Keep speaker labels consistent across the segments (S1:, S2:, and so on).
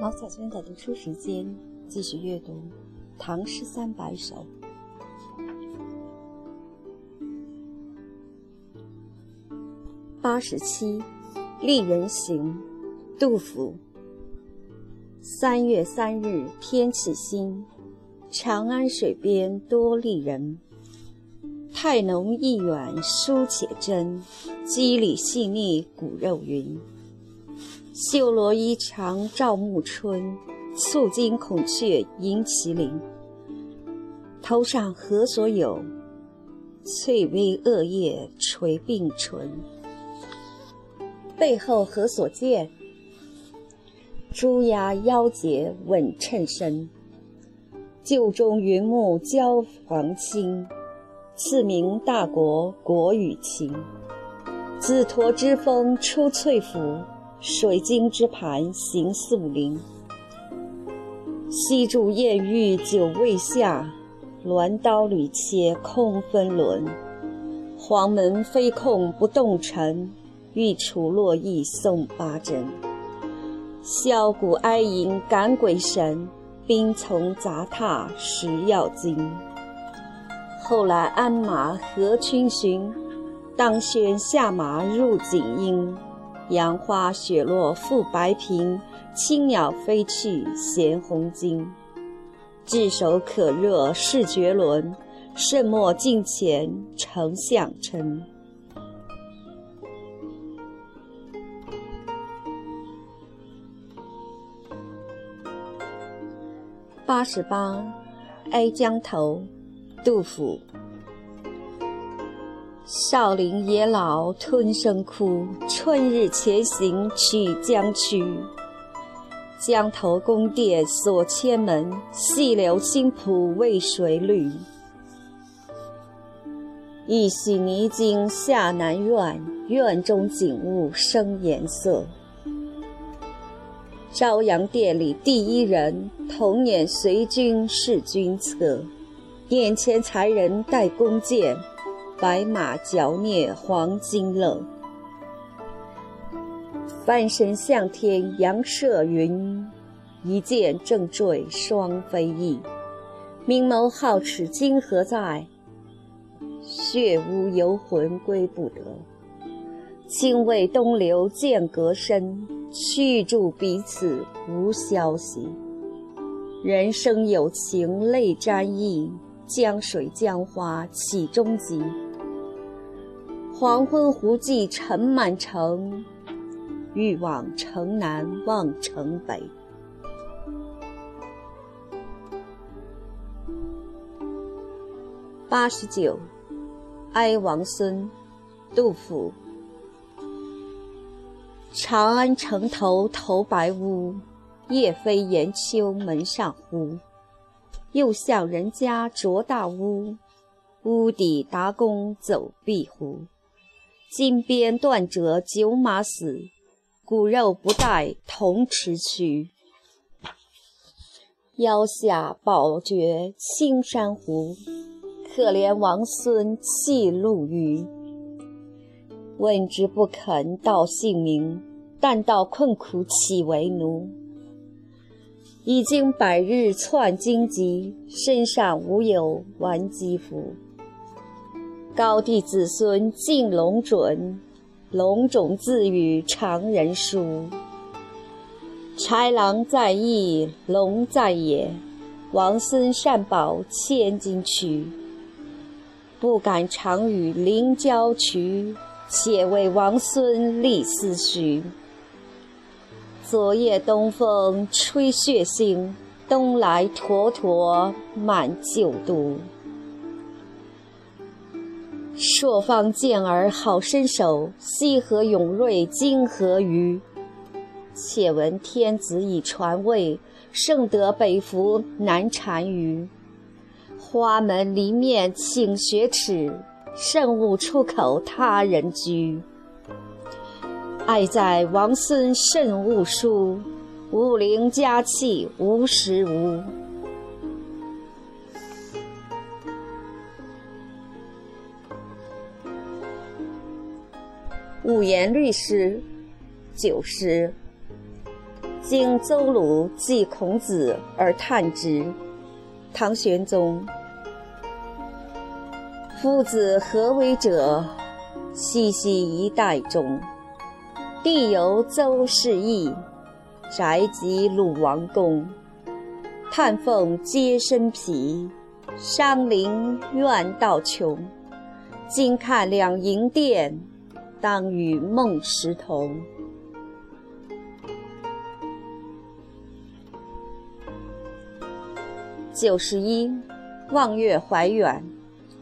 S1: 毛小娟的读书时间，继续阅读《唐诗三百首》。八十七，《丽人行》，杜甫。三月三日天气新，长安水边多丽人。态浓意远书且真，肌理细腻骨肉匀。绣罗衣裳照暮春，簇金孔雀迎麒麟。头上何所有？翠微恶叶垂并唇。背后何所见？朱鸦腰结稳衬身。旧中云木交黄青，赐名大国国与情。紫驼之风出翠府。水晶之盘行素林，西柱燕玉久未下，鸾刀屡切空分轮。黄门飞控不动尘，玉杵落意送八珍。箫鼓哀吟感鬼神，兵从杂沓食药精。后来鞍马何逡巡，当轩下马入锦衣。杨花雪落覆白苹，青鸟飞去衔红巾。炙手可热势绝伦，盛莫近前丞相称。八十八，《哀江头》，杜甫。少陵野老吞声哭，春日前行曲江曲。江头宫殿锁千门，细柳青浦为谁绿？一洗泥巾下南苑，院中景物生颜色。朝阳殿里第一人，童年随军侍君侧。眼前才人带弓箭。白马嚼啮黄金勒，翻身向天扬射云，一箭正坠双飞翼。明眸皓齿今何在？血污游魂归不得。亲为东流渐隔深，去住彼此无消息。人生有情泪沾衣，江水江花岂终极？黄昏胡骑尘满城，欲往城南望城北。八十九，《哀王孙》，杜甫。长安城头头白屋，夜飞檐秋门上呼。又向人家着大屋，屋底达公走壁湖。金鞭断折九马死，骨肉不带同池去。腰下宝觉青山湖，可怜王孙弃陆虞。问之不肯道姓名，但道困苦岂为奴？已经百日窜荆棘，身上无有完机服。高帝子孙尽龙准，龙种自与常人殊。豺狼在翼，龙在野，王孙善保千金躯。不敢常与临交渠，且为王孙立思绪。昨夜东风吹血腥，东来沱沱满旧都。朔方健儿好身手，西河勇锐今何于？且闻天子以传位，圣德北服难单于。花门离面请雪耻，圣物出口他人居。爱在王孙慎勿疏武陵家气无时无五言律诗九诗经邹鲁记孔子而叹之唐玄宗。夫子何为者？西溪一带中，地有邹氏邑，宅及鲁王宫。叹凤皆身皮，伤灵怨道穷。今看两楹殿，当与孟时同。九十一，望月怀远，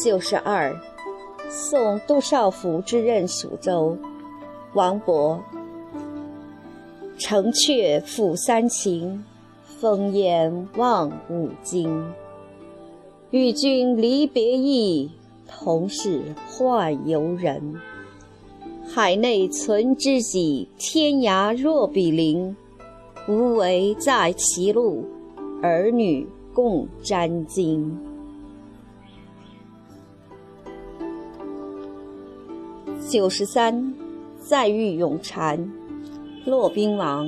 S1: 九十二，送杜少府之任蜀州，王勃。城阙辅三秦，风烟望五津。与君离别意，同是宦游人。海内存知己，天涯若比邻。无为在歧路，儿女共沾巾。九十三，再遇永禅，骆宾王。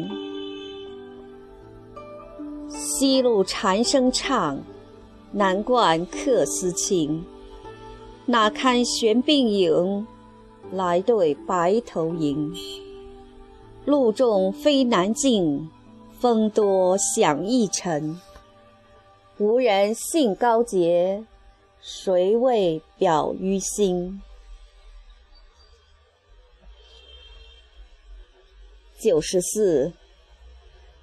S1: 西路蝉声唱，南冠客思情。哪堪悬鬓影，来对白头吟。路重飞难进，风多响易沉。无人信高洁，谁为表于心？九十四，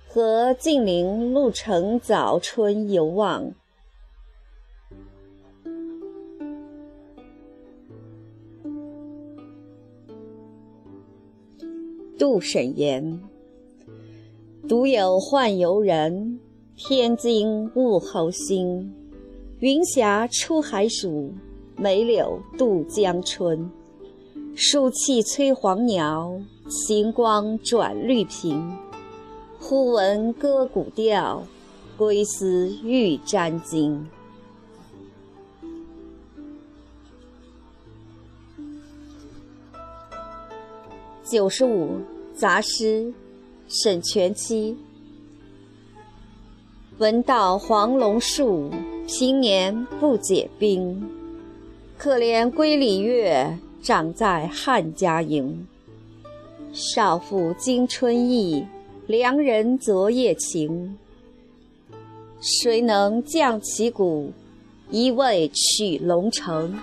S1: 和晋陵鹿城早春游望。杜审言：独有宦游人，天津物候心。云霞出海曙，梅柳渡江春。树气催黄鸟。行光转绿屏，忽闻歌古调，归思欲沾巾。九十五，杂诗，沈佺期。闻道黄龙树，平年不解冰。可怜归里月，长在汉家营。少妇今春意，良人昨夜情。谁能降旗鼓，一味取龙城？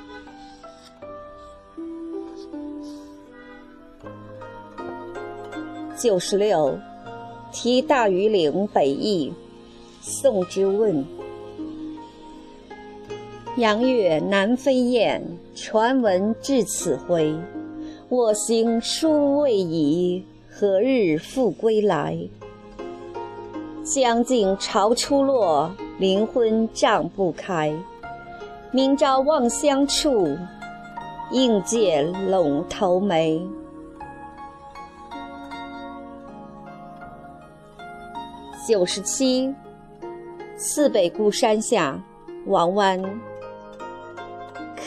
S1: 九十六，题大庾岭北驿，宋之问。阳月南飞雁，传闻至此回。我行殊未已，何日复归来？将近潮初落，灵魂帐不开。明朝望乡处，应见陇头梅。九十七，次北固山下，王湾。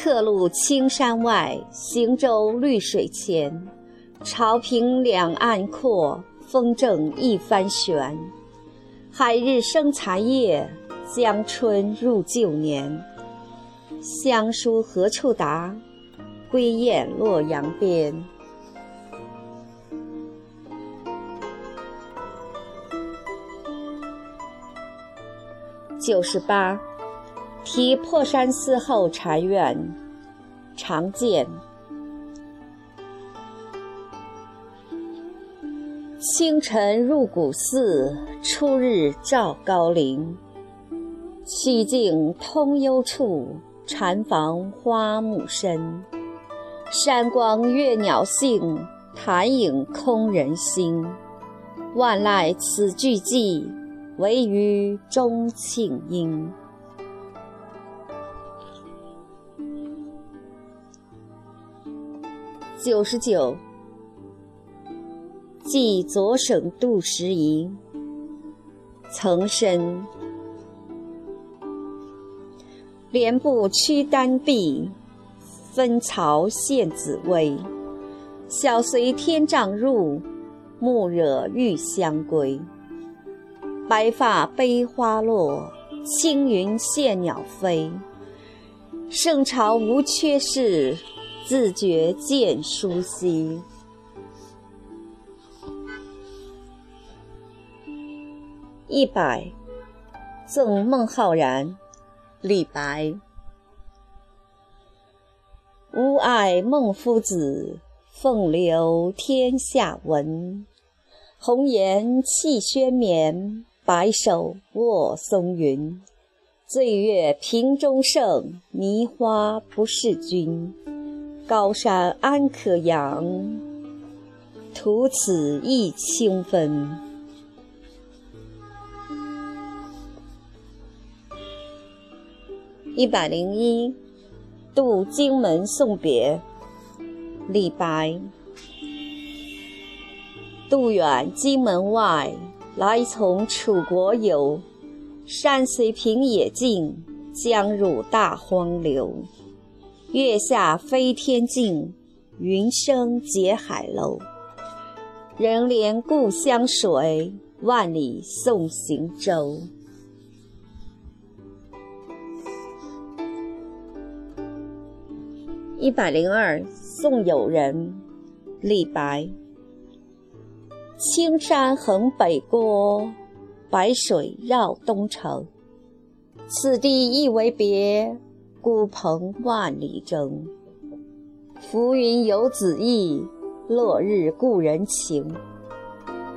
S1: 客路青山外，行舟绿水前。潮平两岸阔，风正一帆悬。海日生残夜，江春入旧年。乡书何处达？归雁洛阳边。九十八。题破山寺后禅院，常见。清晨入古寺，初日照高林。曲径通幽处，禅房花木深。山光悦鸟性，潭影空人心。万籁此俱寂，惟余钟磬音。九十九，寄左省杜十遗。岑参。莲步屈丹壁，分曹献紫薇。小随天丈入，暮惹玉香归。白发悲花落，青云羡鸟飞。圣朝无缺事。自觉见书稀。一百，赠孟浩然，李白。吾爱孟夫子，凤流天下闻。红颜弃轩冕，白首卧松云。醉月屏中圣，迷花不是君。高山安可仰，徒此一清风。一百零一，渡荆门送别，李白。渡远荆门外，来从楚国游。山虽平野尽，江入大荒流。月下飞天镜，云生结海楼。人怜故乡水，万里送行舟。一百零二，送友人，李白。青山横北郭，白水绕东城。此地一为别。孤蓬万里征，浮云游子意，落日故人情。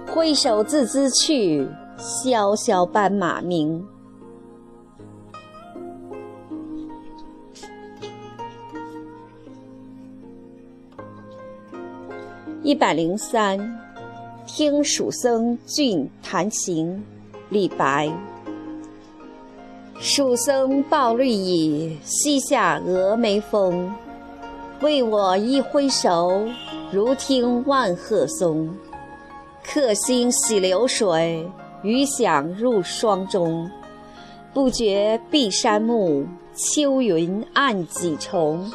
S1: 挥手自兹去，萧萧斑马鸣。一百零三，听蜀僧俊弹琴，李白。蜀僧抱绿蚁，西下峨眉峰。为我一挥手，如听万壑松。客心洗流水，余响入霜钟。不觉碧山暮，秋云暗几重。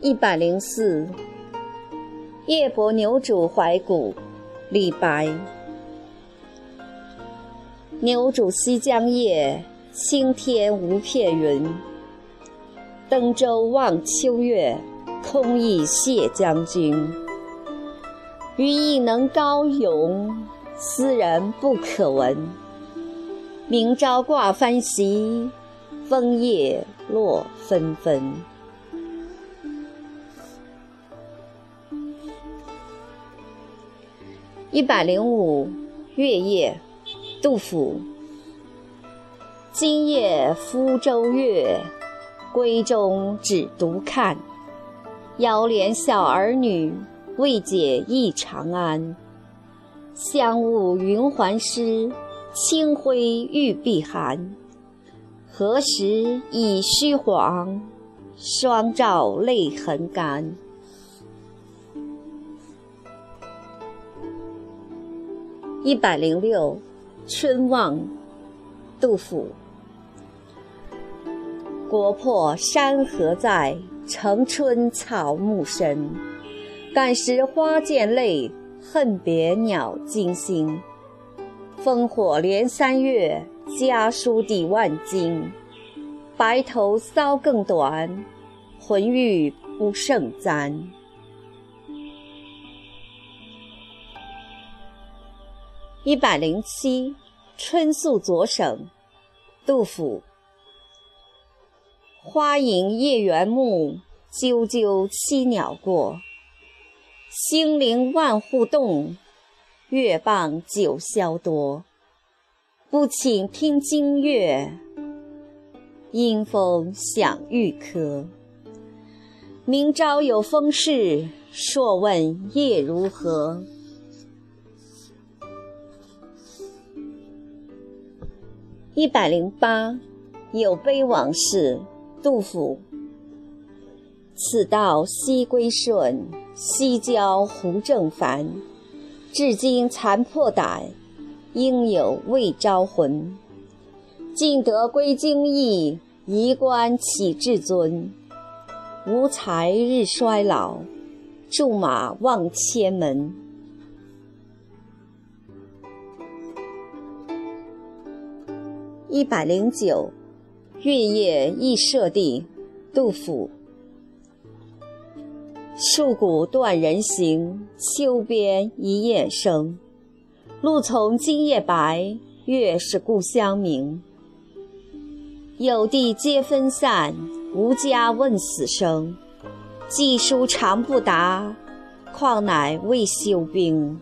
S1: 一百零四。夜泊牛渚怀古，李白。牛渚西江夜，青天无片云。登舟望秋月，空忆谢将军。余亦能高咏，斯人不可闻。明朝挂帆席，枫叶落纷纷。一百零五，月夜，杜甫。今夜福州月，闺中只独看。遥怜小儿女，未解忆长安。香雾云鬟湿，清辉玉臂寒。何时已虚黄？双照泪痕干。一百零六，春望，杜甫。国破山河在，城春草木深。感时花溅泪，恨别鸟惊心。烽火连三月，家书抵万金。白头搔更短，浑欲不胜簪。一百零七，春宿左省，杜甫。花影夜圆暮，啾啾栖鸟过。星灵万户动，月傍九霄多。不请听经乐，阴风响玉珂。明朝有风事，朔问夜如何？一百零八，有悲往事。杜甫。此道西归顺，西郊胡正烦。至今残破胆，应有未招魂。尽得归京意，移官起至尊。无才日衰老，驻马望千门。一百零九，月夜忆舍弟，杜甫。戍鼓断人行，秋边一雁声。露从今夜白，月是故乡明。有弟皆分散，无家问死生。寄书长不达，况乃未休兵。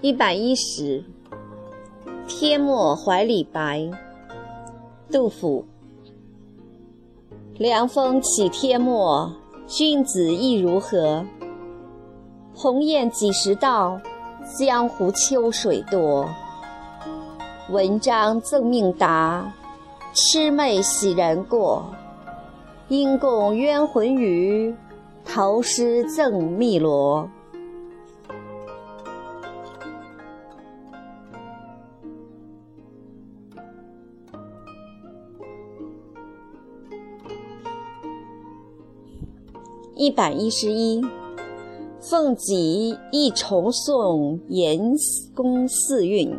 S1: 一百一十，天末怀李白。杜甫：凉风起天末，君子意如何？鸿雁几时到？江湖秋水多。文章赠命达，魑魅喜人过。因共冤魂语，投诗赠汨罗。一百一十一，凤吉忆重送严公四韵。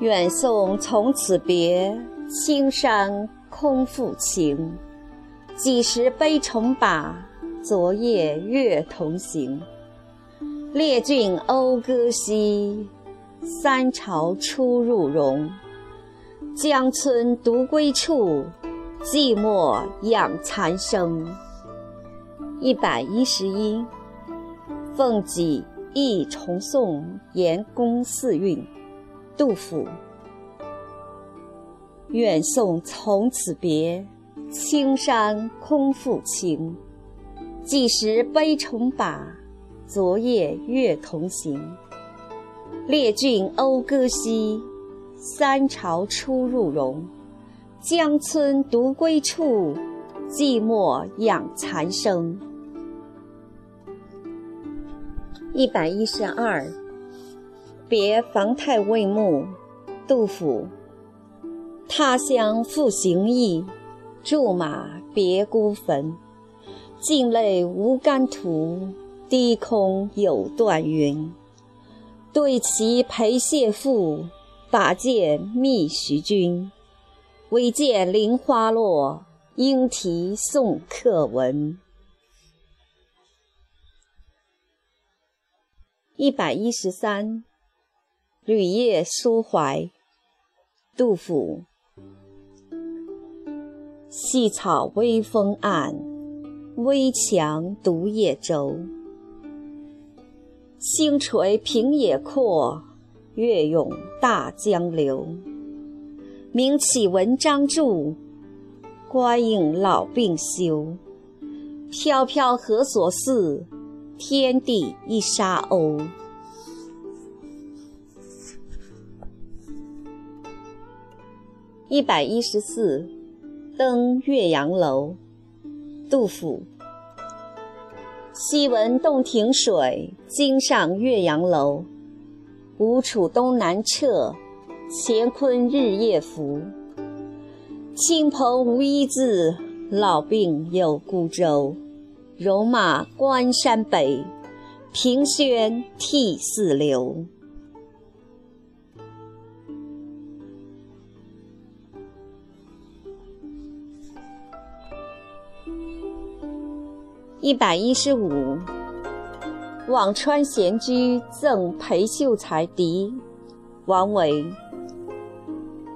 S1: 远送从此别，青山空复情。几时悲重把，昨夜月同行。列郡讴歌兮，三朝出入荣。江村独归处，寂寞养残声。一百一十一，奉己忆重诵严公四韵。杜甫。远送从此别，青山空复情。几时悲重把。昨夜月同行，列郡讴歌兮，三朝出入荣。江村独归处，寂寞养残声。一百一十二，别房太尉墓，杜甫。他乡复行意，驻马别孤坟。尽泪无干土。低空有断云，对其陪谢父，把剑觅徐君。唯见菱花落，莺啼送客闻。一百一十三，旅夜抒怀，杜甫。细草微风岸，危墙独夜舟。星垂平野阔，月涌大江流。名启文章著，官应老病休。飘飘何所似？天地一沙鸥。一百一十四，登岳阳楼，杜甫。昔闻洞庭水，今上岳阳楼。吴楚东南坼，乾坤日夜浮。亲朋无一字，老病有孤舟。戎马关山北，凭轩涕泗流。一百一十五，辋川闲居赠裴秀才笛，王维。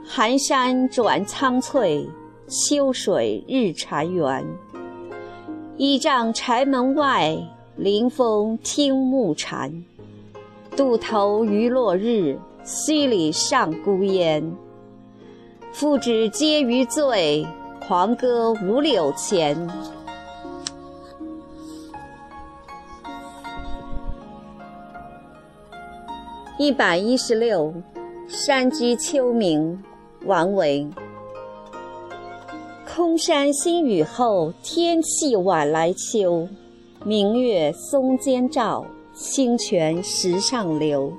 S1: 寒山转苍翠，秋水日潺圆。倚杖柴门外，临风听暮蝉。渡头余落日，墟里上孤烟。复止皆余醉，狂歌五柳前。一百一十六，山居秋暝，王维。空山新雨后，天气晚来秋。明月松间照，清泉石上流。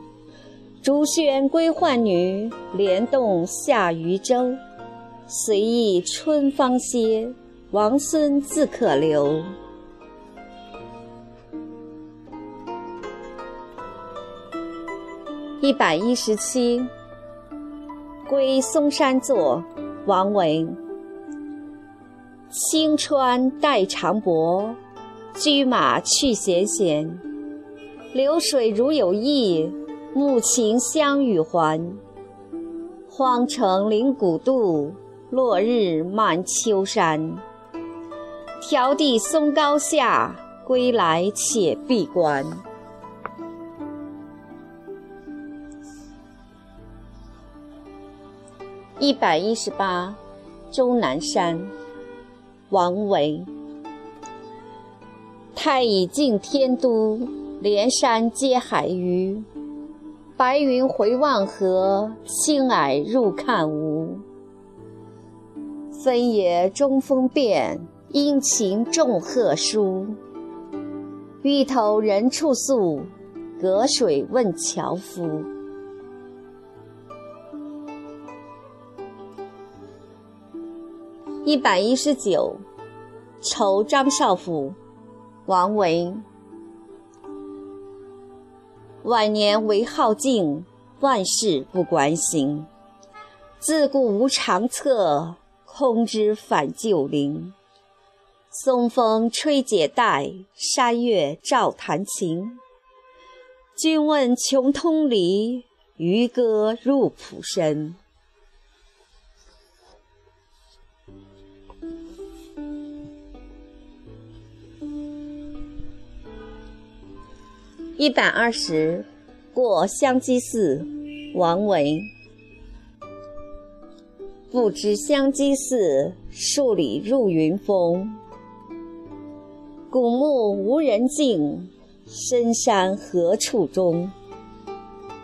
S1: 竹喧归浣女，莲动下渔舟。随意春芳歇，王孙自可留。一百一十七，《归嵩山作》王维。青川带长薄，驹马去闲闲。流水如有意，暮晴相与还。荒城临古渡，落日满秋山。迢递松高下，归来且闭关。一百一十八，终南山，王维。太乙近天都，连山接海隅。白云回望河，青霭入看无。分野中风变，阴晴众壑殊。欲投人处宿，隔水问樵夫。一百一十九，《酬张少府》，王维。晚年唯好静，万事不关心。自顾无长策，空知返旧林。松风吹解带，山月照弹琴。君问穷通理，渔歌入浦深。一百二十，过香积寺，王维。不知香积寺，数里入云峰。古木无人径，深山何处钟？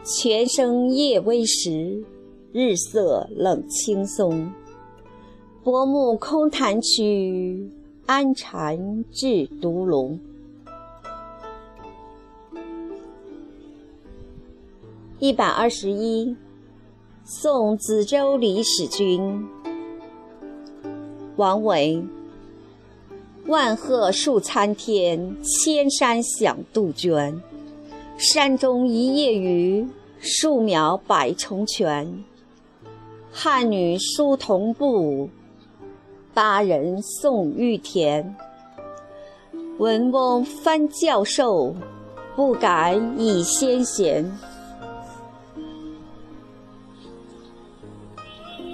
S1: 泉声夜微时，日色冷青松。薄暮空潭曲，安禅至独龙。一百二十一，送梓州李使君。王维。万壑树参天，千山响杜鹃。山中一夜鱼，树苗百重泉。汉女书童步，巴人送玉田。文翁翻教授，不敢以先贤。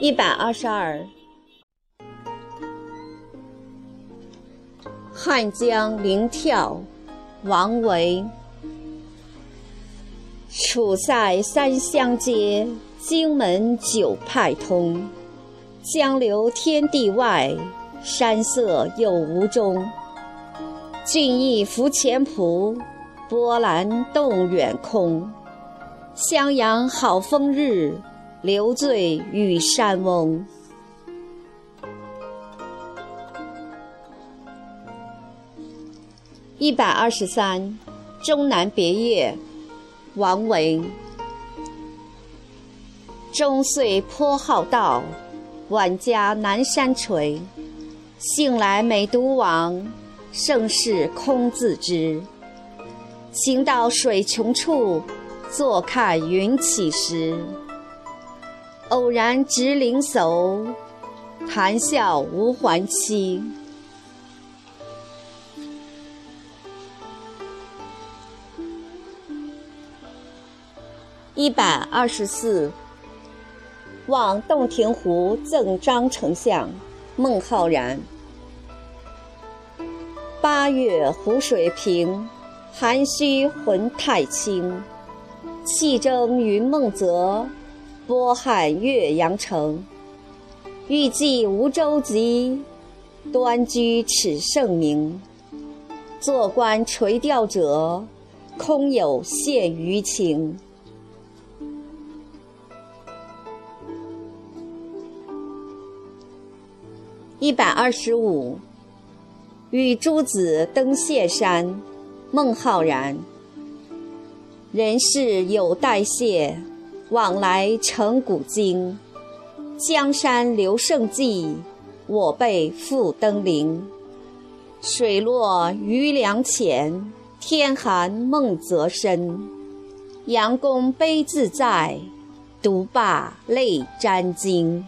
S1: 一百二十二，《汉江灵跳》王维。楚塞三湘接，荆门九派通。江流天地外，山色有无中。俊逸浮前浦，波澜动远空。襄阳好风日。留醉与山翁。一百二十三，《终南别业》，王维。终岁颇好道，晚家南山陲。幸来每独往，盛事空自知。行到水穷处，坐看云起时。偶然值林叟，谈笑无还期。一百二十四，望洞庭湖赠张丞相，孟浩然。八月湖水平，涵虚浑太清。气蒸云梦泽，波撼岳阳城。欲济无舟楫，端居耻圣明。坐观垂钓者，空有羡鱼情。一百二十五，与诸子登谢山，孟浩然。人事有代谢，往来成古今。江山留胜迹，我辈复登临。水落鱼梁浅，天寒梦泽深。杨公悲自在，独霸泪沾襟。